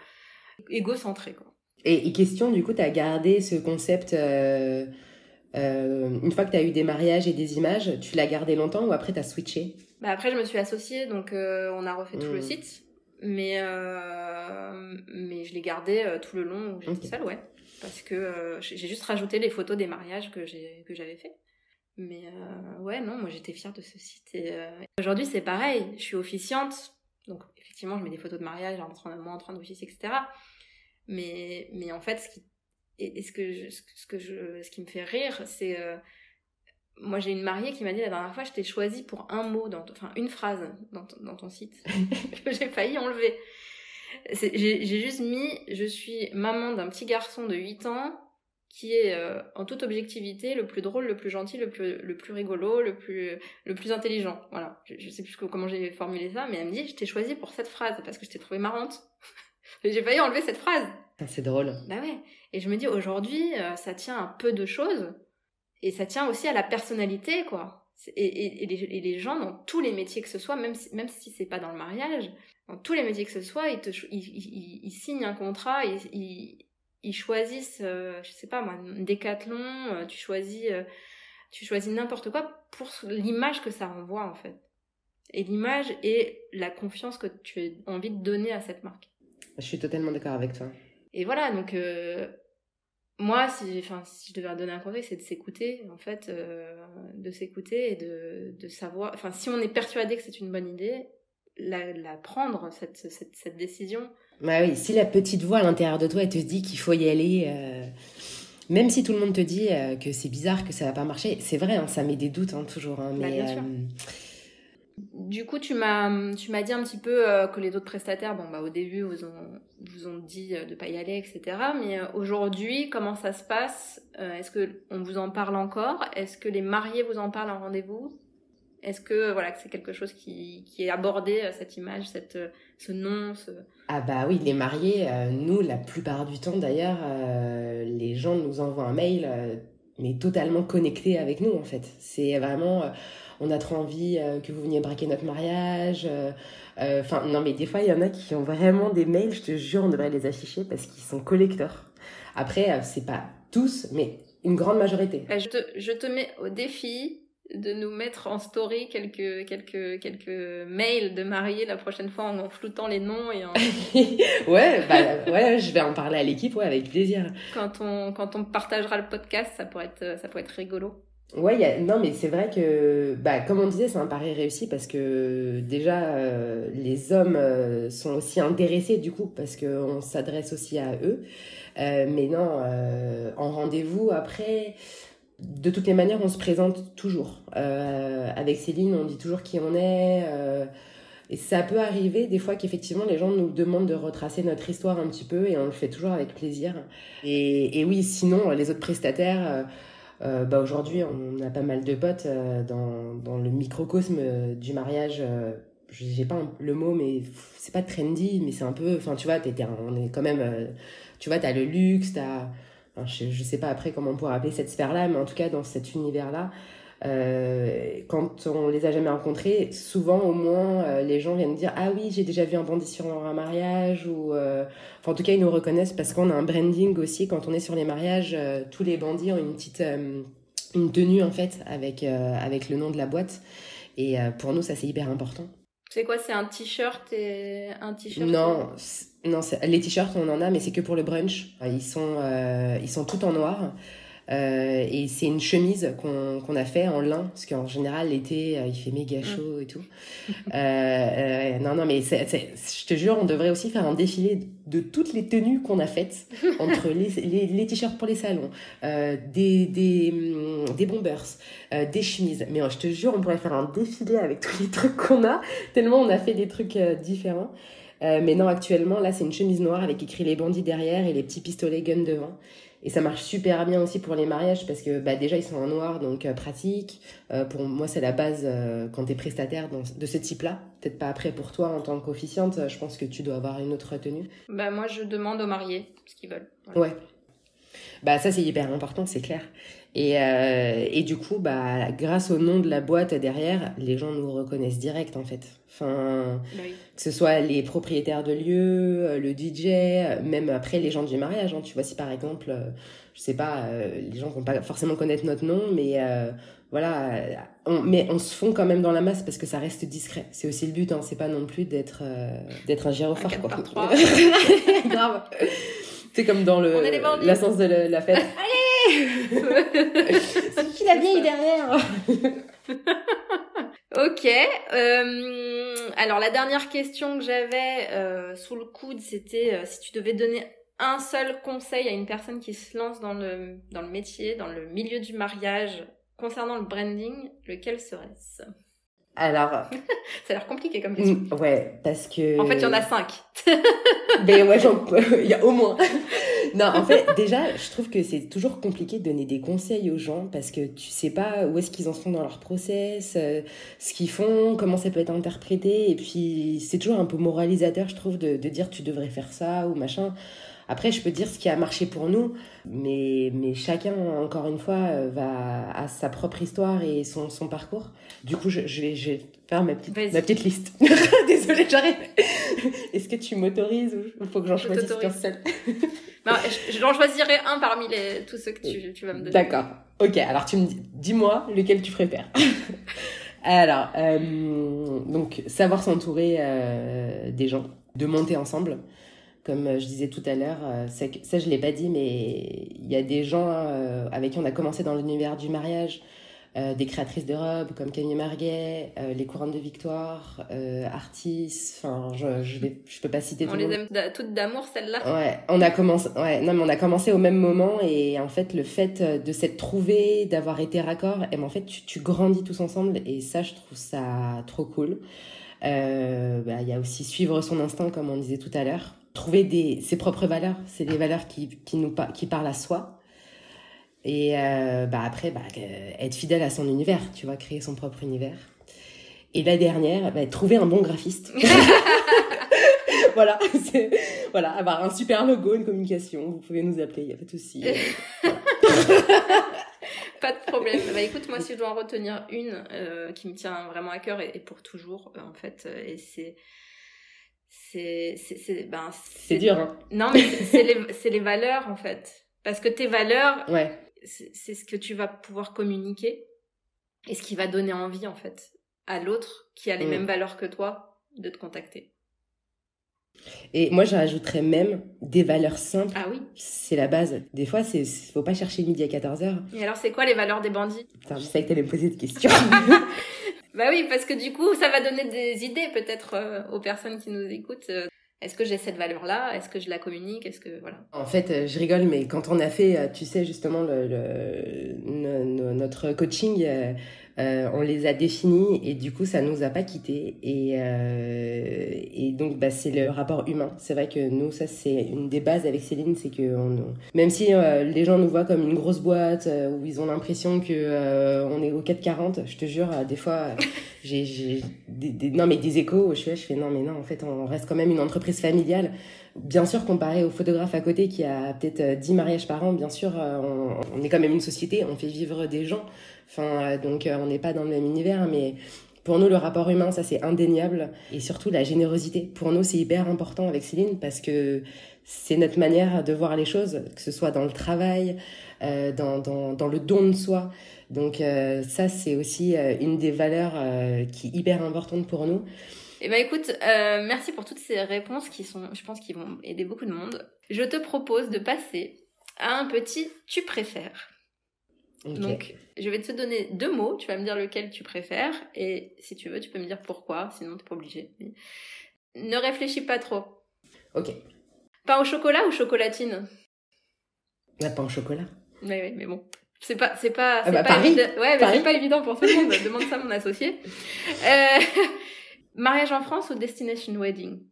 égocentré. Quoi. Et, et question, du coup, tu as gardé ce concept, euh, une fois que tu as eu des mariages et des images, tu l'as gardé longtemps ou après tu as switché? Bah après, je me suis associée, donc on a refait tout le site. Mais, euh, mais je l'ai gardé euh, tout le long où j'étais seule, ouais. Parce que euh, j'ai juste rajouté les photos des mariages que j'ai que j'avais fait. Mais ouais, non, moi j'étais fière de ce site. Et aujourd'hui, c'est pareil. Je suis officiante. Donc effectivement, je mets des photos de mariage en train, moi en train d'officier, etc. Mais, mais en fait, ce qui, et, et ce, que je, ce que- je, ce qui me fait rire, c'est moi, j'ai une mariée qui m'a dit la dernière fois, je t'ai choisi pour un mot, dans ton- enfin une phrase dans, ton- dans ton site, que j'ai failli enlever. J'ai juste mis, je suis maman d'un petit garçon de 8 ans qui est euh, en toute objectivité le plus drôle, le plus gentil, le plus, le plus rigolo, le plus, le plus intelligent. Voilà, je, je sais plus comment j'ai formulé ça, mais elle me dit, je t'ai choisi pour cette phrase parce que je t'ai trouvée marrante. j'ai failli enlever cette phrase. Ah, c'est drôle. Bah ouais. Et je me dis, aujourd'hui, euh, ça tient à peu de choses et ça tient aussi à la personnalité, quoi. Et, et, et, les, et, les, gens dans tous les métiers que ce soit, même si, même si c'est pas dans le mariage, dans tous les métiers que ce soit, ils, te, ils, ils, ils signent un contrat, ils, choisissent, euh, je sais pas moi, un décathlon, euh, tu choisis, euh, tu choisis n'importe quoi pour l'image que ça renvoie en fait. Et l'image et la confiance que tu as envie de donner à cette marque. Je suis totalement d'accord avec toi. Et voilà, donc moi, si, enfin, si je devais donner un conseil, c'est de s'écouter, en fait, de s'écouter et de, de savoir. Enfin, si on est persuadé que c'est une bonne idée, la, la prendre cette, cette, cette décision bah oui, si la petite voix à l'intérieur de toi, elle te dit qu'il faut y aller, euh, même si tout le monde te dit euh, que c'est bizarre, que ça va pas marcher, c'est vrai, hein, ça met des doutes hein, toujours. Hein, bah, mais, bien sûr. Euh, du coup, tu m'as, tu m'as dit un petit peu que les autres prestataires, bon bah au début vous ont, vous ont dit de pas y aller, etc. Mais aujourd'hui, comment ça se passe Est-ce que on vous en parle encore? Est-ce que les mariés vous en parlent en rendez-vous? Est-ce que voilà c'est quelque chose qui, qui est abordé euh, cette image, cette euh, ce nom, ce... Ah bah oui, les mariés, euh, nous la plupart du temps d'ailleurs, les gens nous envoient un mail, mais totalement connecté avec nous en fait. C'est vraiment, on a trop envie que vous veniez braquer notre mariage. Enfin non mais des fois il y en a qui ont vraiment des mails, je te jure, on devrait les afficher parce qu'ils sont collecteurs. Après c'est pas tous, mais une grande majorité. Je te, je te mets au défi de nous mettre en story quelques quelques quelques mails de mariés la prochaine fois en, floutant les noms et en... ouais bah ouais je vais en parler à l'équipe ouais avec plaisir quand on quand on partagera le podcast ça pourrait être ça pourrait être rigolo ouais non mais c'est vrai que bah comme on disait c'est un pari réussi parce que déjà euh, les hommes euh, sont aussi intéressés du coup parce que on s'adresse aussi à eux euh, mais non en rendez-vous après de toutes les manières, on se présente toujours. Avec Céline, on dit toujours qui on est. Et ça peut arriver des fois qu'effectivement les gens nous demandent de retracer notre histoire un petit peu et on le fait toujours avec plaisir. Et, oui, sinon, les autres prestataires, euh, bah aujourd'hui, on a pas mal de potes dans, dans le microcosme du mariage. j'ai pas le mot, mais c'est pas trendy, mais c'est un peu. Enfin, tu vois, on est quand même. tu vois, t'as le luxe, t'as je ne sais pas après comment on pourrait appeler cette sphère-là, mais en tout cas dans cet univers-là, euh, quand on les a jamais rencontrés, souvent au moins euh, les gens viennent dire ah oui j'ai déjà vu un bandit sur un mariage ou euh, enfin, en tout cas ils nous reconnaissent parce qu'on a un branding aussi quand on est sur les mariages tous les bandits ont une petite une tenue en fait avec avec le nom de la boîte et pour nous ça c'est hyper important. C'est quoi? C'est un t-shirt et un t-shirt? Non, non, les t-shirts on en a, mais c'est que pour le brunch. Ils sont, ils sont tout en noir. Euh, et c'est une chemise qu'on a fait en lin, parce qu'en général, l'été, euh, il fait méga mm. chaud et tout. euh, non, non, mais je te jure, on devrait aussi faire un défilé de toutes les tenues qu'on a faites, entre les, les, les t-shirts pour les salons, euh, des, des, mm, des bombers, euh, des chemises. Mais je te jure, on pourrait faire un défilé avec tous les trucs qu'on a, tellement on a fait des trucs différents. mais non, actuellement, là, c'est une chemise noire avec écrit les bandits derrière et les petits pistolets gun devant. Et ça marche super bien aussi pour les mariages parce que bah, déjà ils sont en noir donc euh, pratique. Euh, pour moi c'est la base euh, quand tu es prestataire de ce type-là. Peut-être pas après pour toi en tant qu'officiante, je pense que tu dois avoir une autre tenue. Bah moi je demande aux mariés ce qu'ils veulent. Ouais. Bah ça c'est hyper important, c'est clair. Et, euh, et du coup, bah, grâce au nom de la boîte derrière, les gens nous reconnaissent direct en fait. Enfin, bah que ce soit les propriétaires de lieux, euh, le DJ, même après les gens du mariage. Hein. Tu vois, si par exemple, euh, je sais pas, les gens vont pas forcément connaître notre nom, mais voilà, on, mais on se fond quand même dans la masse parce que ça reste discret. C'est aussi le but, hein. c'est pas non plus d'être d'être un gyrophare. quoi. Grave. C'est comme dans le l'essence de la fête. C'est qui la vieille derrière Ok. Euh, alors la dernière question que j'avais euh, sous le coude, c'était euh, si tu devais donner un seul conseil à une personne qui se lance dans le dans le métier, dans le milieu du mariage, concernant le branding, lequel serait-ce? Alors. ça a l'air compliqué comme question. Mm, ouais, parce que. En fait, il y en a cinq. Mais ouais, il y a au moins. non, en fait, déjà, je trouve que c'est toujours compliqué de donner des conseils aux gens parce que tu sais pas où est-ce qu'ils en sont dans leur process, euh, ce qu'ils font, comment ça peut être interprété. Et puis, c'est toujours un peu moralisateur, je trouve, de, de dire tu devrais faire ça ou machin. Après, je peux dire ce qui a marché pour nous, mais, mais chacun, encore une fois, euh, va à sa propre histoire et son, son parcours. Du coup, je, je, vais, je vais faire ma petite, ma petite liste. Désolée, j'arrive. Est-ce que tu m'autorises ou faut que j'en choisisse qu'un seul? J'en choisirai un parmi les, tous ceux que tu, tu vas me donner. D'accord. Ok, alors tu me dis, dis-moi lequel tu préfères. alors, euh, donc, savoir s'entourer euh, des gens, de monter ensemble comme euh, je disais tout à l'heure, euh, ça je l'ai pas dit, mais il y a des gens euh, avec qui on a commencé dans l'univers du mariage, des créatrices de robes comme Camille Marguet, les couronnes de victoire, artistes, enfin je je, vais, je peux pas citer on les aime toutes d'amour celles-là? Ouais, on a commencé, ouais, non mais on a commencé au même moment et en fait le fait de s'être trouvé, d'avoir été raccord, et ben, en fait tu, tu grandis tous ensemble et ça je trouve ça trop cool. Il bah, y a aussi suivre son instinct comme on disait tout à l'heure trouver des, ses propres valeurs. C'est des valeurs qui, qui, nous, qui parlent à soi. Et euh, bah après, bah, être fidèle à son univers, tu vois, créer son propre univers. Et la dernière, bah, trouver un bon graphiste. voilà, voilà, avoir un super logo, une communication. Vous pouvez nous appeler, il n'y a pas de souci. pas de problème. Bah écoute, moi si je dois en retenir une euh, qui me tient vraiment à cœur et, pour toujours, euh, en fait, et c'est c'est c'est ben c'est dur hein. non mais c'est les c'est les valeurs en fait parce que tes valeurs ouais c'est ce que tu vas pouvoir communiquer et ce qui va donner envie en fait à l'autre qui a les mm. mêmes valeurs que toi de te contacter et moi, je rajouterais même des valeurs simples. Ah oui. C'est la base. Des fois, il faut pas chercher midi à 14h. Et alors, c'est quoi les valeurs des bandits? Putain, je savais que t'allais me poser cette question. Bah oui, parce que du coup, ça va donner des idées peut-être euh, aux personnes qui nous écoutent. Euh, est-ce que j'ai cette valeur-là? Est-ce que je la communique? Est-ce que voilà En fait, euh, je rigole, mais quand on a fait, tu sais justement le, le, notre coaching, euh, on les a définis et du coup ça nous a pas quittés. Et, euh, et donc bah, c'est le rapport humain. C'est vrai que nous ça c'est une des bases avec Céline c'est que même si euh, les gens nous voient comme une grosse boîte où ils ont l'impression que on est au 440 je te jure des fois j'ai des, non mais des échos où je fais je fais non mais non en fait on reste quand même une entreprise familiale. Bien sûr comparé au photographe à côté qui a peut-être 10 mariages par an bien sûr on, on est quand même une société on fait vivre des gens Enfin, euh, donc euh, on n'est pas dans le même univers, mais pour nous, le rapport humain, ça c'est indéniable. Et surtout la générosité. Pour nous, c'est hyper important avec Céline parce que c'est notre manière de voir les choses, que ce soit dans le travail, euh, dans, dans, dans, le don de soi. Donc ça, c'est aussi une des valeurs qui est hyper importante pour nous. Eh ben écoute, merci pour toutes ces réponses qui sont, je pense, qui vont aider beaucoup de monde. Je te propose de passer à un petit tu préfères. Donc, je vais te donner deux mots, tu vas me dire lequel tu préfères, et si tu veux, tu peux me dire pourquoi, sinon t'es pas obligé. Ne réfléchis pas trop. Ok. Pain au chocolat ou chocolatine? La pain au chocolat. Oui, oui, mais bon. C'est pas, c'est pas, ah bah, pas évident. Ouais, mais c'est pas évident pour tout le monde. Demande ça à mon associé. Euh, mariage en France ou destination wedding?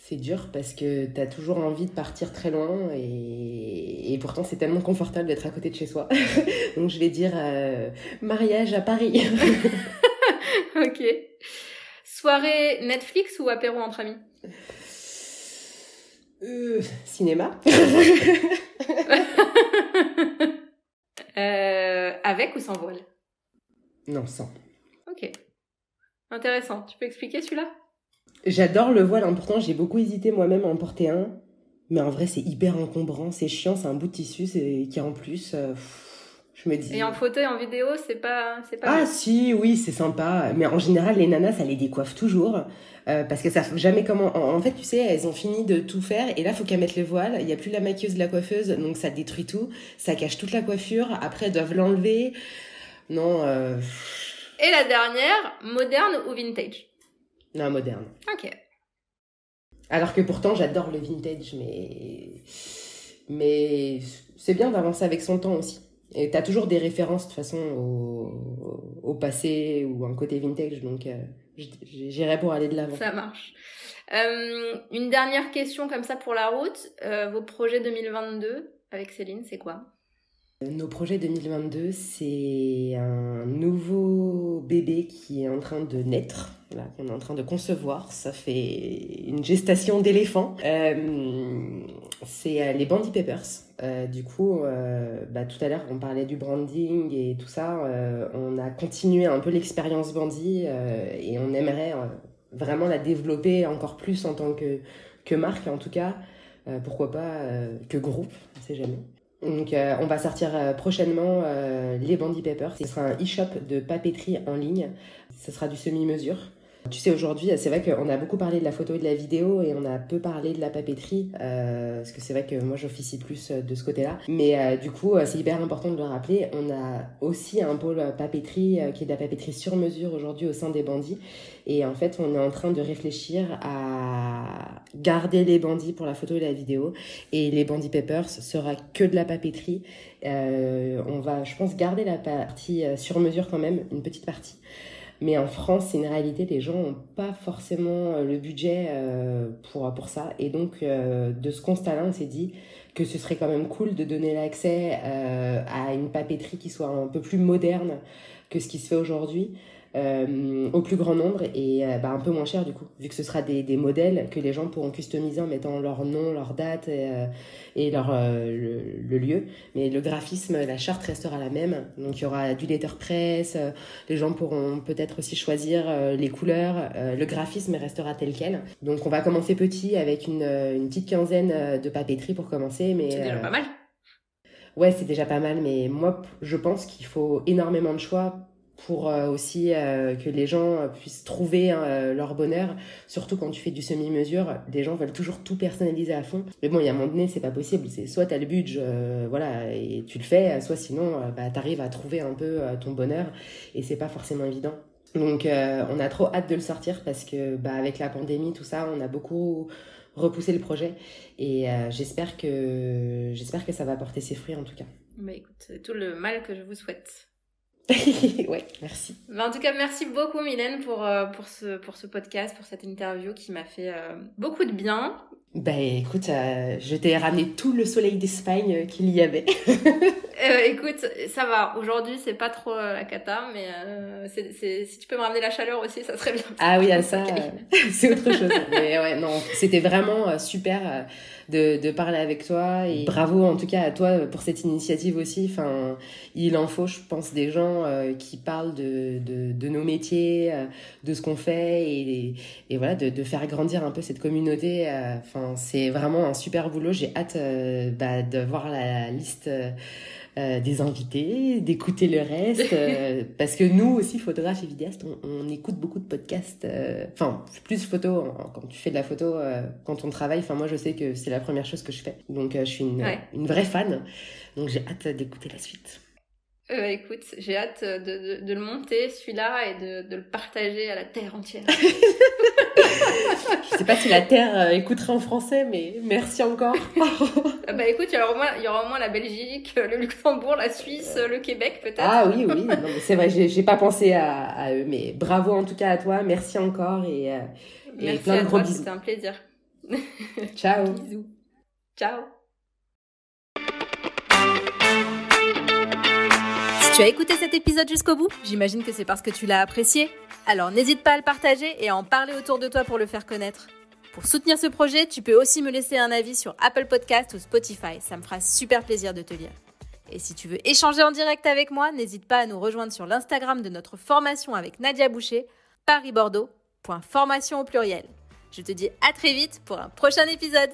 C'est dur parce que tu as toujours envie de partir très loin et, et pourtant c'est tellement confortable d'être à côté de chez soi. Donc je vais dire euh, mariage à Paris. ok. Soirée Netflix ou apéro entre amis? Euh, Cinéma. euh, avec ou sans voile? Non, sans. Ok. Intéressant. Tu peux expliquer celui-là? J'adore le voile, pourtant j'ai beaucoup hésité moi-même à en porter un. Mais en vrai, c'est hyper encombrant, c'est chiant, c'est un bout de tissu qui en plus. Euh, je me dis. Et en photo et en vidéo, c'est pas, c'est pas. Ah si, oui, c'est sympa. Mais en général, les nanas, ça les décoiffe toujours euh, parce que ça jamais comment. En, fait, tu sais, elles ont fini de tout faire et là, faut qu'elles mettent le voile. Il y a plus la maquilleuse, de la coiffeuse, donc ça détruit tout. Ça cache toute la coiffure. Après, elles doivent l'enlever. Non. Euh... Et la dernière, moderne ou vintage? Non, moderne. Ok. Alors que pourtant, j'adore le vintage, mais. Mais c'est bien d'avancer avec son temps aussi. Et t'as toujours des références de toute façon au, au passé ou un côté vintage, donc euh, j'irai pour aller de l'avant. Ça marche. Euh, une dernière question comme ça pour la route. Euh, vos projets 2022 avec Céline, c'est quoi? Nos projets 2022, c'est un nouveau bébé qui est en train de naître, qu'on est en train de concevoir. Ça fait une gestation d'éléphant. Euh, c'est euh, les Bandy Papers. Euh, du coup, bah, tout à l'heure, on parlait du branding et tout ça. on a continué un peu l'expérience Bandy et on aimerait vraiment la développer encore plus en tant que, que marque, en tout cas. pourquoi pas que groupe, on sait jamais. Donc, on va sortir prochainement les Bandy Papers. Ce sera un e-shop de papeterie en ligne. Ce sera du semi-mesure. Tu sais, aujourd'hui, c'est vrai qu'on a beaucoup parlé de la photo et de la vidéo et on a peu parlé de la papeterie, euh, parce que c'est vrai que moi j'officie plus euh, de ce côté-là. Mais euh, du coup, c'est hyper important de le rappeler. On a aussi un pôle papeterie qui est de la papeterie sur mesure aujourd'hui au sein des bandits. Et en fait, on est en train de réfléchir à garder les bandits pour la photo et la vidéo. Et les bandits papers sera que de la papeterie. on va, je pense, garder la partie sur mesure quand même, une petite partie. Mais en France, c'est une réalité, les gens n'ont pas forcément euh, le budget euh, pour, ça. Et donc, euh, de ce constat-là, on s'est dit que ce serait quand même cool de donner l'accès à une papeterie qui soit un peu plus moderne que ce qui se fait aujourd'hui. Euh, au plus grand nombre et euh, bah, un peu moins cher du coup, vu que ce sera des, des, modèles que les gens pourront customiser en mettant leur nom, leur date et, euh, et leur, le, le, lieu. Mais le graphisme, la charte restera la même. Donc il y aura du letterpress, les gens pourront peut-être aussi choisir les couleurs, le graphisme restera tel quel. Donc on va commencer petit avec une, une petite quinzaine de papeteries pour commencer. mais C'est déjà pas mal. Ouais, c'est déjà pas mal, mais moi, je pense qu'il faut énormément de choix pour euh, aussi euh, que les gens euh, puissent trouver hein, leur bonheur. Surtout quand tu fais du semi-mesure, les gens veulent toujours tout personnaliser à fond. Mais bon, il y a un moment donné, c'est pas possible. C'est soit t'as le budget, voilà, et tu le fais, soit sinon, bah, t'arrives à trouver un peu ton bonheur, et c'est pas forcément évident. Donc, on a trop hâte de le sortir parce que, bah, avec la pandémie, tout ça, on a beaucoup repoussé le projet, et j'espère que j'espère que ça va porter ses fruits en tout cas. Bah écoute, tout le mal que je vous souhaite. ouais, merci. en tout cas, merci beaucoup Mylène pour, euh, pour ce podcast, pour cette interview qui m'a fait euh, beaucoup de bien. Ben écoute, euh, je t'ai ramené tout le soleil d'Espagne qu'il y avait. écoute, ça va. Aujourd'hui, c'est pas trop la cata, mais c'est, si tu peux me ramener la chaleur aussi, ça serait bien. Ah oui, ça, c'est autre chose. mais ouais, non, c'était vraiment super de, de parler avec toi. Et bravo en tout cas à toi pour cette initiative aussi. Enfin, il en faut, je pense, des gens euh, qui parlent de, de, de, nos métiers, euh, de ce qu'on fait et, et voilà, de, faire grandir un peu cette communauté. Euh, enfin, c'est vraiment un super boulot. J'ai hâte bah, de voir la liste euh, des invités, d'écouter le reste. Euh, parce que nous aussi, photographes et vidéastes, on, écoute beaucoup de podcasts. Euh, enfin, plus photo, quand tu fais de la photo, quand on travaille. Enfin, moi, je sais que c'est la première chose que je fais. Donc, je suis une, une vraie fan. Donc, j'ai hâte d'écouter la suite. Euh, écoute, j'ai hâte de, de, le monter, celui-là, et de, de, le partager à la Terre entière. Je sais pas si la Terre euh, écouterait en français, mais merci encore. Ah bah écoute, il y, aura au moins, il y aura au moins la Belgique, le Luxembourg, la Suisse, le Québec peut-être. Ah oui, oui, c'est vrai, j'ai pas pensé à, à, eux, mais bravo en tout cas à toi, merci encore et, euh, et plein de gros bisous. C'était un plaisir. Ciao. Bisous. Ciao. Tu as écouté cet épisode jusqu'au bout J'imagine que c'est parce que tu l'as apprécié. Alors n'hésite pas à le partager et à en parler autour de toi pour le faire connaître. Pour soutenir ce projet, tu peux aussi me laisser un avis sur Apple Podcast ou Spotify. Ça me fera super plaisir de te lire. Et si tu veux échanger en direct avec moi, n'hésite pas à nous rejoindre sur l'Instagram de notre formation avec Nadia Boucher, parisbordeaux.formation au pluriel. Je te dis à très vite pour un prochain épisode.